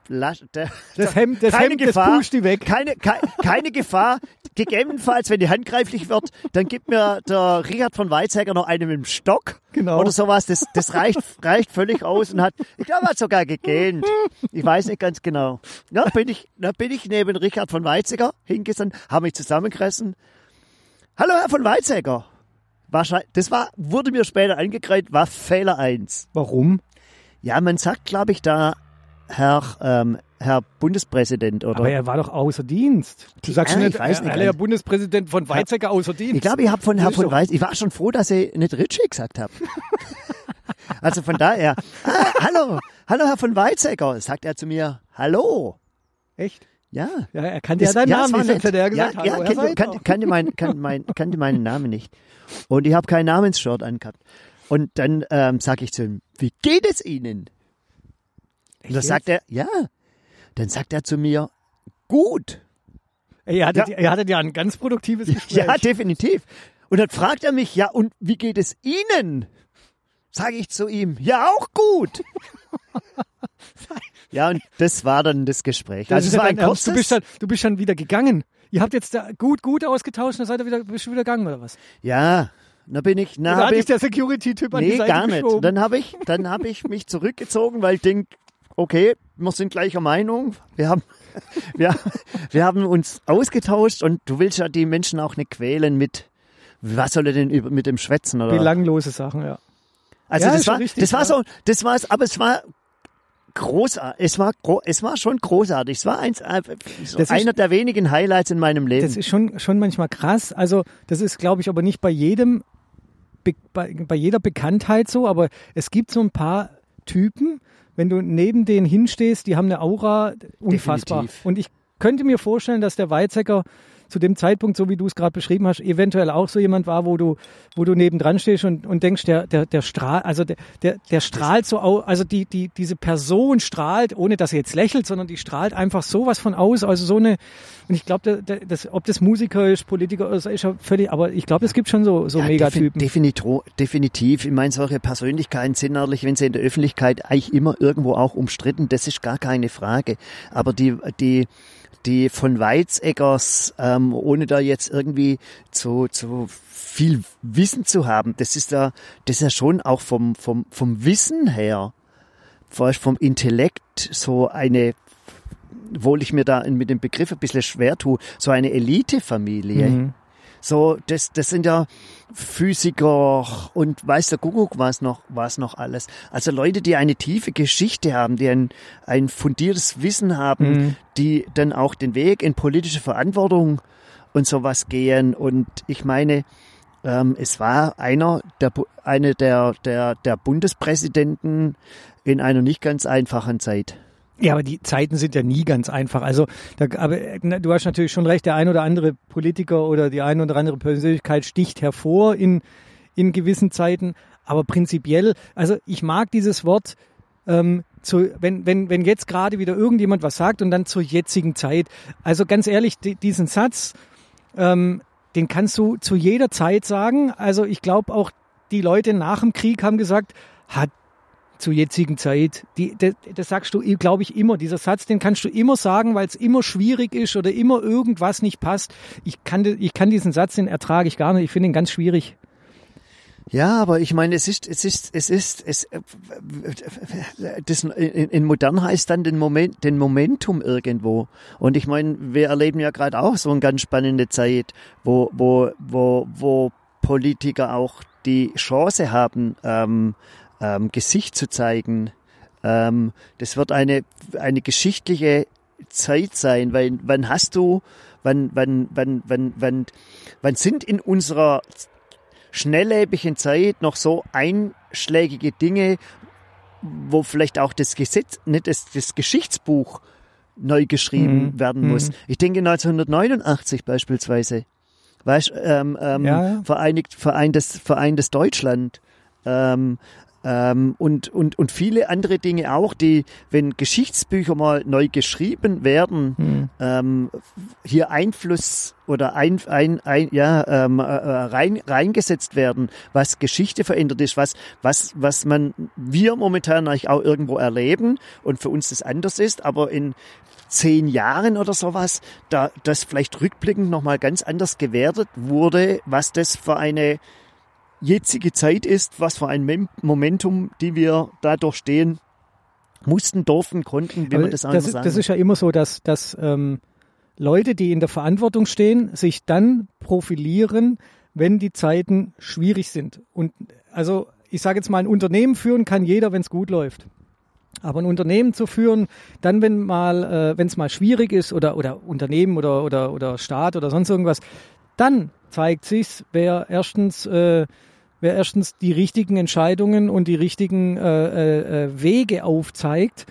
lass, der, Das Hemd, das keine Hemd, Gefahr, das pusht die weg. Keine, keine, keine Gefahr. Gegebenenfalls, wenn die handgreiflich wird, dann gibt mir der Richard von Weizsäcker noch einen mit dem Stock. Genau. Oder sowas. Das, das reicht, reicht völlig aus und hat, ich glaube, hat sogar gegähnt. Ich weiß nicht ganz genau. Da bin ich, da bin ich neben Richard von Weizsäcker hingesessen, habe mich zusammengerissen. Hallo, Herr von Weizsäcker. Wahrscheinlich, das war, wurde mir später angekreidet, war Fehler eins. Warum? Ja, man sagt, glaube ich, da Herr, ähm, Herr Bundespräsident oder. Aber er war doch außer Dienst. Du sagst schon ich nicht, weiß er, nicht, der also- Bundespräsident von Weizsäcker außer Dienst. ich glaube, ich habe von Herr von Weiß, ich war schon froh, dass ich nicht Ritchie gesagt habe. <laughs> also von daher, ah, hallo, hallo Herr von Weizsäcker, sagt er zu mir, hallo. Echt? Ja. Ja, er kannte ja deinen ja, Namen nicht, hätte er gesagt, ja, hallo, ja, Herr kannte, kannte, kannte, mein, kannte, mein, kannte meinen Namen nicht. Und ich habe kein Namensshirt angehabt. Und dann ähm, sage ich zu ihm, wie geht es Ihnen? Und dann sagt er, ja. Dann sagt er zu mir, gut. Ihr hattet, Ja. ihr hattet ja ein ganz produktives Gespräch. Ja, definitiv. Und dann fragt er mich, ja, und wie geht es Ihnen? Sage ich zu ihm, ja, auch gut. <laughs> ja, und das war dann das Gespräch. Das Also es war ein kurzes, du, bist dann, du bist dann wieder gegangen. Ihr habt jetzt da gut, gut ausgetauscht und dann seid ihr wieder, bist du wieder gegangen oder was? ja, da bin ich, na, hat dich ich, der Security-Typ an die nee, Seite gar nicht. geschoben? Dann habe ich, dann habe ich mich zurückgezogen, weil ich denk, okay, wir sind gleicher Meinung. Wir haben, <laughs> wir, wir haben uns ausgetauscht und du willst ja die Menschen auch nicht quälen mit, was soll er denn über, mit dem Schwätzen oder? Belanglose Sachen, ja. Also Ja, das war, richtig, das war so, das war, aber es war großartig. Es war, es war schon großartig. Es war eins, äh, so ist- einer der wenigen Highlights in meinem Leben. Das ist schon, schon manchmal krass. Also, das ist, glaube ich, aber nicht bei jedem, be, bei, bei jeder Bekanntheit so, aber es gibt so ein paar Typen, wenn du neben denen hinstehst, die haben eine Aura unfassbar. Definitiv. Und ich könnte mir vorstellen, dass der Weizsäcker zu dem Zeitpunkt, so wie du es gerade beschrieben hast, eventuell auch so jemand war, wo du, wo du nebendran stehst und, und denkst, der, der, der strahlt, also der, der, der strahlt so aus, also die, die, diese Person strahlt, ohne dass sie jetzt lächelt, sondern die strahlt einfach sowas von aus, also so eine, und ich glaube, das, ob das Musiker ist, Politiker oder so, ist ja völlig, aber ich glaube, es gibt schon so, so Ja, Megatypen. defi- definitro- definitiv. Ich meine, solche Persönlichkeiten sind natürlich, wenn sie in der Öffentlichkeit eigentlich immer irgendwo auch umstritten, das ist gar keine Frage. Aber die, die, die von Weizsäckers, ähm, ohne da jetzt irgendwie zu, zu viel Wissen zu haben, das ist ja, das ist ja schon auch vom, vom, vom Wissen her, vom Intellekt so eine, obwohl ich mir da mit dem Begriff ein bisschen schwer tue, so eine Elitefamilie. Mhm. So, das, das sind ja Physiker und weiß der Kuckuck was noch, was noch alles. Also Leute, die eine tiefe Geschichte haben, die ein, ein fundiertes Wissen haben, Mhm. die dann auch den Weg in politische Verantwortung und sowas gehen. Und ich meine, ähm, es war einer der, eine der, der, der Bundespräsidenten in einer nicht ganz einfachen Zeit. Ja, aber die Zeiten sind ja nie ganz einfach. Also, da, aber du hast natürlich schon recht, der ein oder andere Politiker oder die eine oder andere Persönlichkeit sticht hervor in, in gewissen Zeiten. Aber prinzipiell, also ich mag dieses Wort, ähm, zu, wenn, wenn, wenn jetzt gerade wieder irgendjemand was sagt und dann zur jetzigen Zeit. Also ganz ehrlich, die, diesen Satz, ähm, den kannst du zu jeder Zeit sagen. Also ich glaube auch, die Leute nach dem Krieg haben gesagt, hat zur jetzigen Zeit. Die, das, das sagst du, glaube ich, immer. Dieser Satz, den kannst du immer sagen, weil es immer schwierig ist oder immer irgendwas nicht passt. Ich kann, ich kann diesen Satz, den ertrage ich gar nicht. Ich finde ihn ganz schwierig. Ja, aber ich meine, es ist, es ist, es ist, es, das in, in modern heißt dann den Moment, den Momentum irgendwo. Und ich meine, wir erleben ja gerade auch so eine ganz spannende Zeit, wo, wo, wo, wo Politiker auch die Chance haben, ähm, ähm, Gesicht zu zeigen. Ähm, das wird eine, eine geschichtliche Zeit sein, weil wann hast du, wann, wann, wann, wann, wann, wann sind in unserer schnelllebigen Zeit noch so einschlägige Dinge, wo vielleicht auch das Gesetz, nicht das, das Geschichtsbuch neu geschrieben Mhm. werden muss. Mhm. Ich denke 1989 beispielsweise. Weißt, ähm, ähm, Ja, ja. Vereinigt, vereintes, vereintes Deutschland. Ähm, ähm, und, und, und viele andere Dinge auch, die, wenn Geschichtsbücher mal neu geschrieben werden, Hm. ähm, hier Einfluss oder ein, ein, ein, ja, ähm, äh, rein, reingesetzt werden, was Geschichte verändert ist, was, was, was man, wir momentan eigentlich auch irgendwo erleben und für uns das anders ist, aber in zehn Jahren oder sowas, da das vielleicht rückblickend nochmal ganz anders gewertet wurde, was das für eine jetzige Zeit ist, was für ein Momentum, die wir da durchstehen mussten, durften, konnten, wie man das ist- sagen das ist ja immer so, dass, dass ähm, Leute, die in der Verantwortung stehen, sich dann profilieren, wenn die Zeiten schwierig sind. Und also ich sage jetzt mal, ein Unternehmen führen kann jeder, wenn es gut läuft. Aber ein Unternehmen zu führen, dann wenn mal, äh, wenn es mal schwierig ist oder oder Unternehmen oder oder oder Staat oder sonst irgendwas, dann zeigt sich's, wer erstens äh, wer erstens die richtigen Entscheidungen und die richtigen äh, äh, Wege aufzeigt.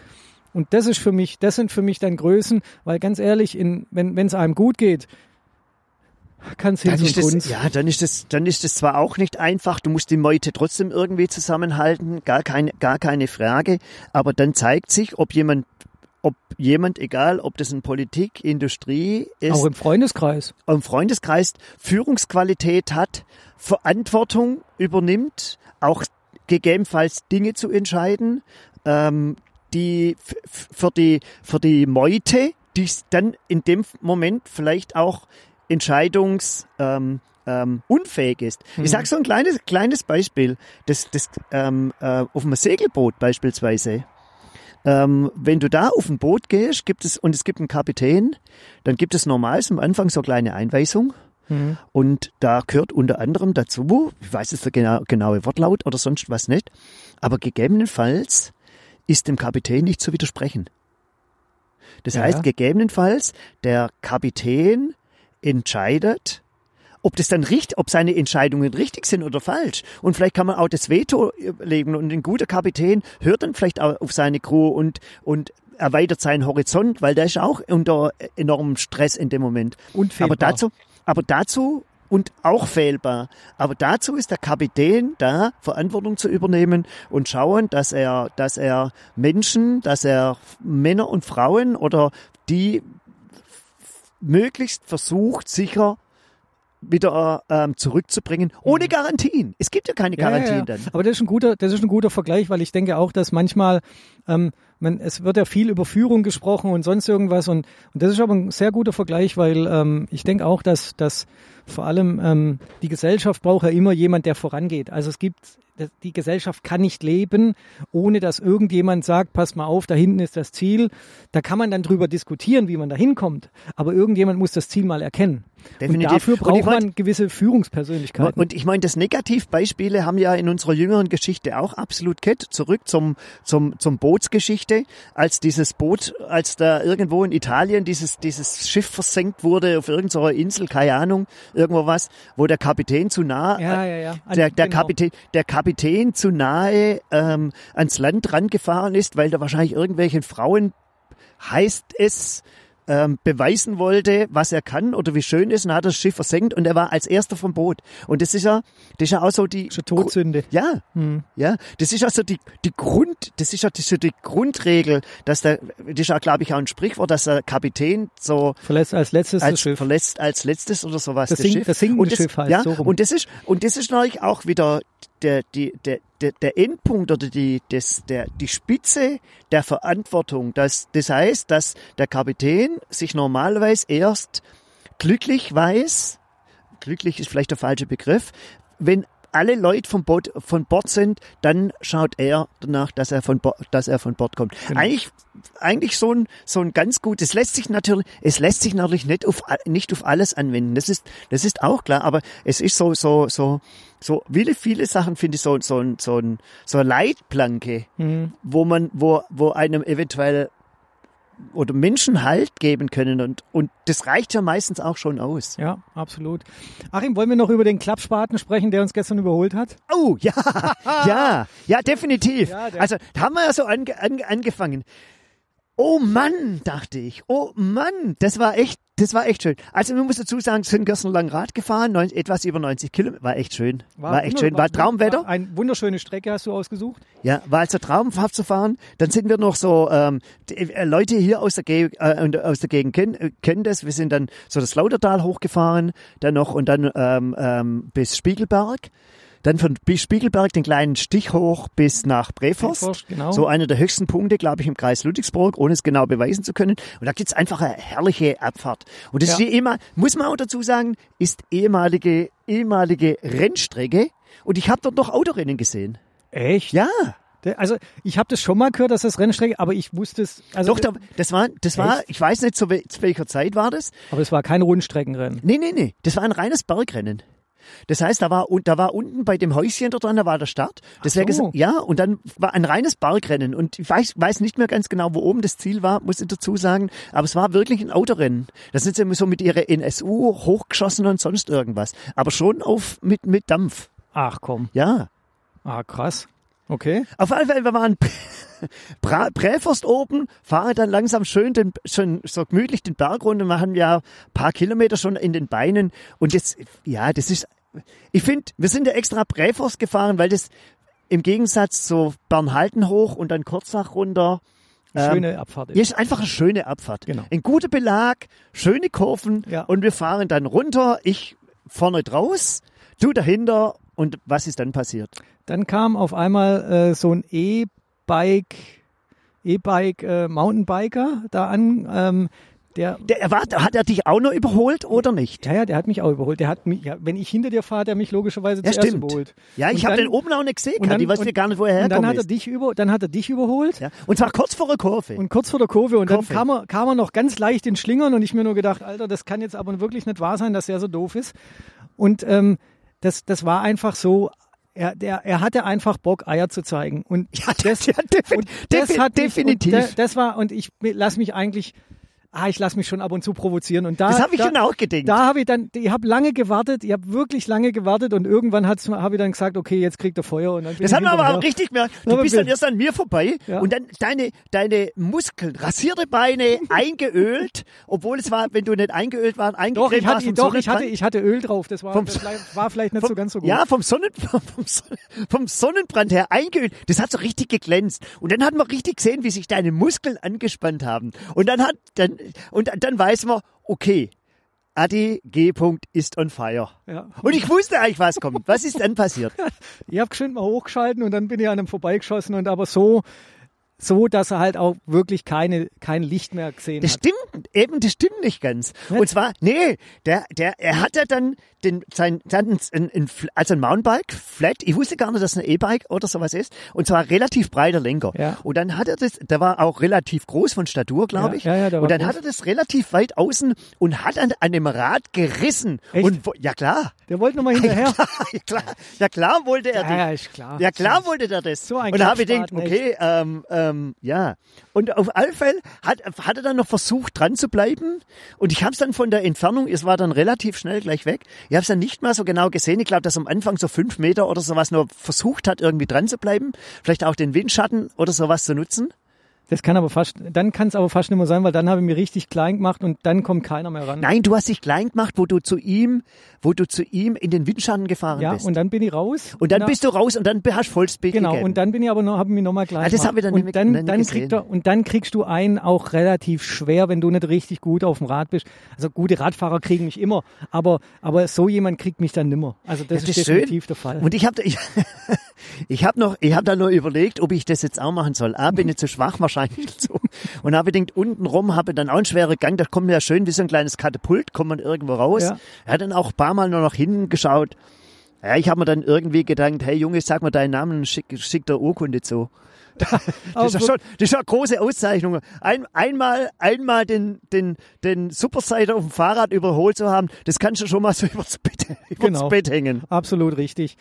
Und das ist für mich, das sind für mich dann Größen, weil ganz ehrlich, in, wenn es einem gut geht, kann es hin Kunst. ja, dann ist das, dann ist das zwar auch nicht einfach. Du musst die Meute trotzdem irgendwie zusammenhalten, gar keine, gar keine Frage. Aber dann zeigt sich, ob jemand, ob jemand, egal, ob das in Politik, Industrie ist, Auch im Freundeskreis. im Freundeskreis Führungsqualität hat, Verantwortung übernimmt, auch gegebenenfalls Dinge zu entscheiden, ähm, die für die für die Meute, die dann in dem Moment vielleicht auch entscheidungs ähm, ähm, unfähig ist. Ich sage so ein kleines kleines Beispiel, das das ähm, äh, auf einem Segelboot beispielsweise. Ähm, wenn du da auf ein Boot gehst, gibt es und es gibt einen Kapitän, dann gibt es normal am Anfang so kleine Einweisung. Und da gehört unter anderem dazu, ich weiß jetzt der genau, genaue Wortlaut oder sonst was nicht, aber gegebenenfalls ist dem Kapitän nicht zu widersprechen. Das Ja. heißt, gegebenenfalls der Kapitän entscheidet, ob das dann richtig, ob seine Entscheidungen richtig sind oder falsch. Und vielleicht kann man auch das Veto legen und ein guter Kapitän hört dann vielleicht auch auf seine Crew und, und erweitert seinen Horizont, weil der ist auch unter enormem Stress in dem Moment. Unfehlbar. Aber dazu, aber dazu und auch fehlbar. Aber dazu ist der Kapitän da, Verantwortung zu übernehmen und schauen, dass er, dass er Menschen, dass er Männer und Frauen oder die möglichst versucht, sicher wieder ähm, zurückzubringen, ohne Garantien. Es gibt ja keine Mhm. Ja, Garantien ja, ja. dann. Aber das ist ein guter, das ist ein guter Vergleich, weil ich denke auch, dass manchmal ähm, man, es wird ja viel über Führung gesprochen und sonst irgendwas und, und das ist aber ein sehr guter Vergleich, weil ähm, ich denke auch, dass, dass vor allem ähm, die Gesellschaft braucht ja immer jemand, der vorangeht. Also es gibt die Gesellschaft kann nicht leben, ohne dass irgendjemand sagt, pass mal auf, da hinten ist das Ziel. Da kann man dann drüber diskutieren, wie man da hinkommt. Aber irgendjemand muss das Ziel mal erkennen. Definitiv. Und dafür Und braucht mein- man gewisse Führungspersönlichkeiten. Und ich meine, das Negativbeispiele haben ja in unserer jüngeren Geschichte auch absolut kett. Zurück zum, zum, zum Bootsgeschichte, als dieses Boot, als da irgendwo in Italien dieses, dieses Schiff versenkt wurde auf irgendeiner Insel, keine Ahnung, irgendwo was, wo der Kapitän zu nah, Ja, ja, ja. An- der, der genau. Kapitän, der Kapitän zu nahe ähm, ans Land rangefahren ist, weil da wahrscheinlich irgendwelchen Frauen heißt es, ähm, beweisen wollte, was er kann oder wie schön ist, und hat das Schiff versenkt und er war als erster vom Boot. Und das ist ja, das ist ja auch so die Das ist eine Todsünde. ja, ja, das ist also die, die Grund, das ist ja die, so die Grundregel, dass der, das ist ja, glaube ich, auch ein Sprichwort, dass der Kapitän so Verlässt als letztes das als Schiff. verletzt als letztes oder sowas Das das, sink- Schiff. das sinkende und das, Schiff heißt ja, so rum. und das ist und das ist natürlich auch wieder der die der der, der Endpunkt oder die das der die Spitze der Verantwortung. Das das heißt, dass der Kapitän sich normalerweise erst glücklich weiß, glücklich ist vielleicht der falsche Begriff, wenn alle Leute vom Boot, von Bord sind, dann schaut er danach, dass er von, Bo dass er von Bord kommt. Genau. Eigentlich, eigentlich so ein, so ein ganz gut, es lässt sich natürlich, es lässt sich natürlich nicht auf, nicht auf alles anwenden. Das ist, das ist auch klar, aber es ist so, so, so, so, viele, viele Sachen finde ich so, so, ein- so, so eine Leitplanke, Mhm. wo man, wo, wo einem eventuell oder Menschen Halt geben können und, und das reicht ja meistens auch schon aus. Ja, absolut. Achim, wollen wir noch über den Klappspaten sprechen, der uns gestern überholt hat? Oh, ja, <laughs> ja, ja, definitiv. Ja, also, da haben wir ja so ange, ange, angefangen. Oh Mann, dachte ich. Oh Mann, das war echt, das war echt schön. Also, man muss dazu sagen, sind gestern lang Rad gefahren, neun, etwas über 90 Kilometer. War echt schön. War, echt wunder- schön. War Traumwetter. War eine wunderschöne Strecke hast du ausgesucht. Ja, war also Traumfahrt zu fahren. Dann sind wir noch so, ähm, die, äh, Leute hier aus der, Ge äh, und aus der Gegend kennen, äh, kennen das. Wir sind dann so das Lautertal hochgefahren, dann noch und dann ähm, ähm, bis Spiegelberg. Dann von Spiegelberg den kleinen Stich hoch bis nach Breforst. Breforst, genau. So einer der höchsten Punkte, glaube ich, im Kreis Ludwigsburg, ohne es genau beweisen zu können. Und da gibt's einfach eine herrliche Abfahrt. Und das Ja. ist die immer, muss man auch dazu sagen, ist ehemalige, ehemalige Rennstrecke. Und ich habe dort noch Autorennen gesehen. Echt? Ja. Also ich habe das schon mal gehört, dass das Rennstrecke, aber ich wusste es. Also, Doch, da, das war, das war, Echt? ich weiß nicht, zu welcher Zeit war das. aber es war kein Rundstreckenrennen. Nee, nee, nee, das war ein reines Bergrennen. Das heißt, da war, und da war unten bei dem Häuschen da dran, da war der Start. Das wäre so. ja, und dann war ein reines Bergrennen. Und ich weiß, weiß nicht mehr ganz genau, wo oben das Ziel war, muss ich dazu sagen. Aber es war wirklich ein Autorennen. Da sind sie immer so mit ihrer NSU hochgeschossen und sonst irgendwas. Aber schon auf, mit, mit Dampf. Ach komm. Ja. Ah, krass. Okay. Auf alle Fälle, wir waren Präforst oben, fahre dann langsam schön, den, schön so gemütlich den Berg runter, machen ja ein paar Kilometer schon in den Beinen. Und jetzt, ja, das ist, ich finde, wir sind ja extra Präforst gefahren, weil das im Gegensatz zu Bernhalten hoch und dann Kurzach runter, ähm, Schöne Abfahrt. hier ist einfach eine schöne Abfahrt. Genau. Ein guter Belag, schöne Kurven Ja. und wir fahren dann runter, ich vorne draus, du dahinter und was ist dann passiert? Dann kam auf einmal äh, so ein E-Bike, E-Bike äh, Mountainbiker da an. Ähm, der, Der, er war, hat er dich auch noch überholt oder nicht? ja, ja, der hat mich auch überholt. Der hat mich, ja, wenn ich hinter dir fahre, hat er mich logischerweise Ja, zuerst stimmt. überholt. Ja, ich habe den oben auch nicht gesehen, und dann- ich weiß und- gar nicht, wo er Und dann herkommt. hat er dich über, dann hat er dich überholt. ja. Und zwar kurz vor der Kurve. Und kurz vor der Kurve und Kurve. dann kam er, kam er noch ganz leicht in Schlingern und ich mir nur gedacht, Alter, das kann jetzt aber wirklich nicht wahr sein, dass er so doof ist. Und ähm, das, das war einfach so, er, der, er hatte einfach Bock, Eier zu zeigen. Und <laughs> ja, das, ja, defi und das defi hat mich, definitiv. Und da- das war, und ich lass mich eigentlich, ah, ich lass mich schon ab und zu provozieren. Und da, das habe ich da, schon auch gedacht. da habe ich dann, ich habe lange gewartet, ich habe wirklich lange gewartet und irgendwann habe ich dann gesagt, okay, jetzt kriegt er Feuer und dann das ich haben wir aber auch richtig gemerkt. Du Aber bist dann erst an mir vorbei Ja. und dann deine, deine Muskeln, rasierte Beine <laughs> eingeölt, obwohl es war, wenn du nicht eingeölt warst, Doch, eingecremt ich warst hatte, vom doch, ich hatte, ich hatte Öl drauf. Das war, Vom- das war vielleicht nicht so ganz so gut. Ja, vom, Sonnen, <laughs> vom, vom Sonnenbrand her eingeölt. Das hat so richtig geglänzt. Und dann hat man richtig gesehen, wie sich deine Muskeln angespannt haben. Und dann hat, dann, und dann weiß man, okay, Adi G. ist on fire. Ja. Und ich wusste eigentlich, was kommt. Was ist dann passiert? <laughs> Ich habe geschwind mal hochgeschalten und dann bin ich an einem vorbeigeschossen und aber so, so, dass er halt auch wirklich keine, kein Licht mehr gesehen Das hat. stimmt, eben, das stimmt nicht ganz. Nicht? Und zwar, nee, der, der, er hat ja dann den, sein, dann ein, ein, also ein Mountainbike, flat, ich wusste gar nicht, dass es ein E-Bike oder sowas ist, und zwar relativ breiter Lenker. Ja. Und dann hat er das, der war auch relativ groß von Statur, glaube Ja, ich. ja, ja, der war und dann groß. hat er das relativ weit außen und hat an, an dem Rad gerissen. Echt? Und, ja klar. Der wollte nochmal hinterher. <laughs> ja klar, ja klar wollte er dich. ja, ist klar. Ja, klar wollte der das. So ein und da habe ich gedacht, okay, ähm, ähm, ja. Und auf alle Fälle hat, hat er dann noch versucht, dran zu bleiben. Und ich habe es dann von der Entfernung, es war dann relativ schnell gleich weg. Ich habe es dann nicht mal so genau gesehen. Ich glaube, dass am Anfang so fünf Meter oder sowas nur versucht hat, irgendwie dran zu bleiben. Vielleicht auch den Windschatten oder sowas zu nutzen. Das kann aber fast, dann kann es aber fast nicht mehr sein, weil dann habe ich mir richtig klein gemacht und dann kommt keiner mehr ran. Nein, du hast dich klein gemacht, wo du zu ihm, wo du zu ihm in den Windschatten gefahren ja, bist. und dann bin ich raus. Und dann bist du raus und dann hast du Vollspeed Genau, gegeben. und dann bin ich aber noch, habe mich nochmal gleich Ah, das gemacht. ich dann und dann, dann gesehen. kriegt er, und dann kriegst du einen auch relativ schwer, wenn du nicht richtig gut auf dem Rad bist. Also gute Radfahrer kriegen mich immer, aber, aber so jemand kriegt mich dann nimmer. Also das, Ja, ist das ist definitiv schön. der Fall. Und ich habe ich, <laughs> ich hab noch, ich habe da nur überlegt, ob ich das jetzt auch machen soll. A, bin ich zu schwach wahrscheinlich dazu. Und habe gedacht, unten rum habe ich dann auch einen schweren Gang, da kommt ja schön wie so ein kleines Katapult, kommt man irgendwo raus. Ja. Er hat dann auch ein paar Mal nur nach hinten geschaut. Ja, ich habe mir dann irgendwie gedacht, hey Junge, sag mal deinen Namen und schick, schick der Urkunde zu. <laughs> Das ist, ja schon, das ist ja große Auszeichnung. Ein, einmal, einmal den, den, den Superseiter auf dem Fahrrad überholt zu haben, das kannst du schon mal so <laughs> übers Bett, übers Genau. Bett hängen. Absolut richtig.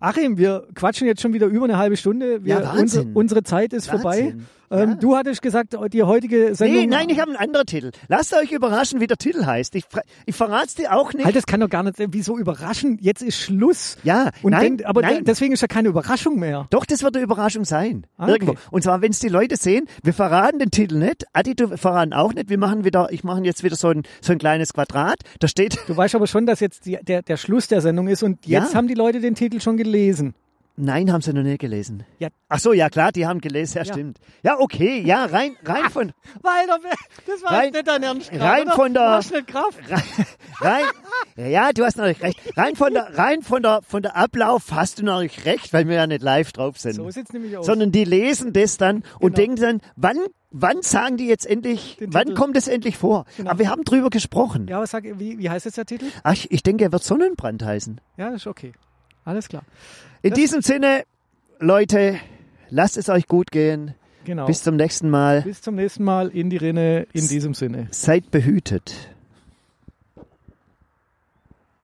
Achim, wir quatschen jetzt schon wieder über eine halbe Stunde. Wir, Ja, Wahnsinn. unsere, unsere Zeit ist vorbei. Ähm, Ja. Du hattest gesagt, die heutige Sendung. Nee, nein, ich habe einen anderen Titel. Lasst euch überraschen, wie der Titel heißt. Ich, ich verrat's dir auch nicht. Halt, das kann doch gar nicht sein. Wieso überraschen? Jetzt ist Schluss. Ja, Und nein, dann, aber nein. deswegen ist ja keine Überraschung mehr. Doch, das wird eine Überraschung sein. Ah, Irgendwo. okay. Und zwar, wenn es die Leute sehen, wir verraten den Titel nicht. Adi, du verraten auch nicht. Wir machen wieder, ich mache jetzt wieder so ein, so ein kleines Quadrat. Da steht, Du weißt aber schon, dass jetzt die, der, der Schluss der Sendung ist und jetzt Ja. haben die Leute den Titel schon gelesen. Nein, haben sie noch nicht gelesen. Ja. Ach so, ja klar, die haben gelesen, ja, Ja. stimmt. Ja, okay, ja, rein, rein von, Walter, das war Rein- jetzt nicht dein Ernst. rein oder? von der- Du hast nicht Kraft. <laughs> rein, ja, ja, du hast natürlich recht. Rein von der, rein von der, von der Ablauf hast du natürlich recht, weil wir ja nicht live drauf sind. So sieht's nämlich aus. sondern die lesen das dann und Genau. denken dann, wann, wann sagen die jetzt endlich, wann kommt es endlich vor? Genau. Aber wir haben drüber gesprochen. ja, aber sag, wie, wie heißt jetzt der Titel? Ach, ich- ich denke, er wird Sonnenbrand heißen. Ja, ist okay. Alles klar. In Das- diesem Sinne, Leute, lasst es euch gut gehen. Genau. Bis zum nächsten Mal. Bis zum nächsten Mal in die Rinne in diesem Sinne. Seid behütet.